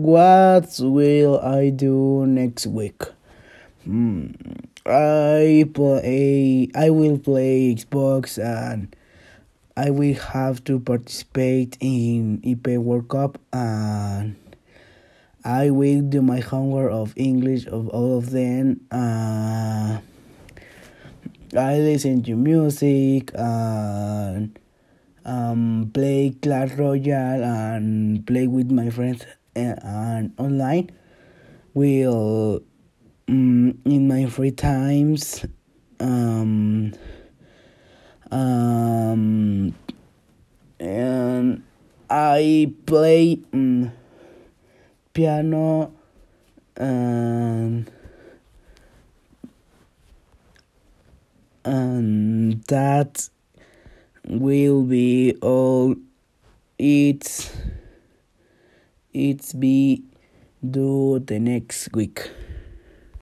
what will I do next week? Hmm. I play. I will play Xbox and I will have to participate in IP World Cup and I will do my homework of English of all of them. Uh, I listen to music and um, play Clash Royale and play with my friends and, online. Will um, in my free times um, um, and I play um, piano and and that will be all it's it's be do the next week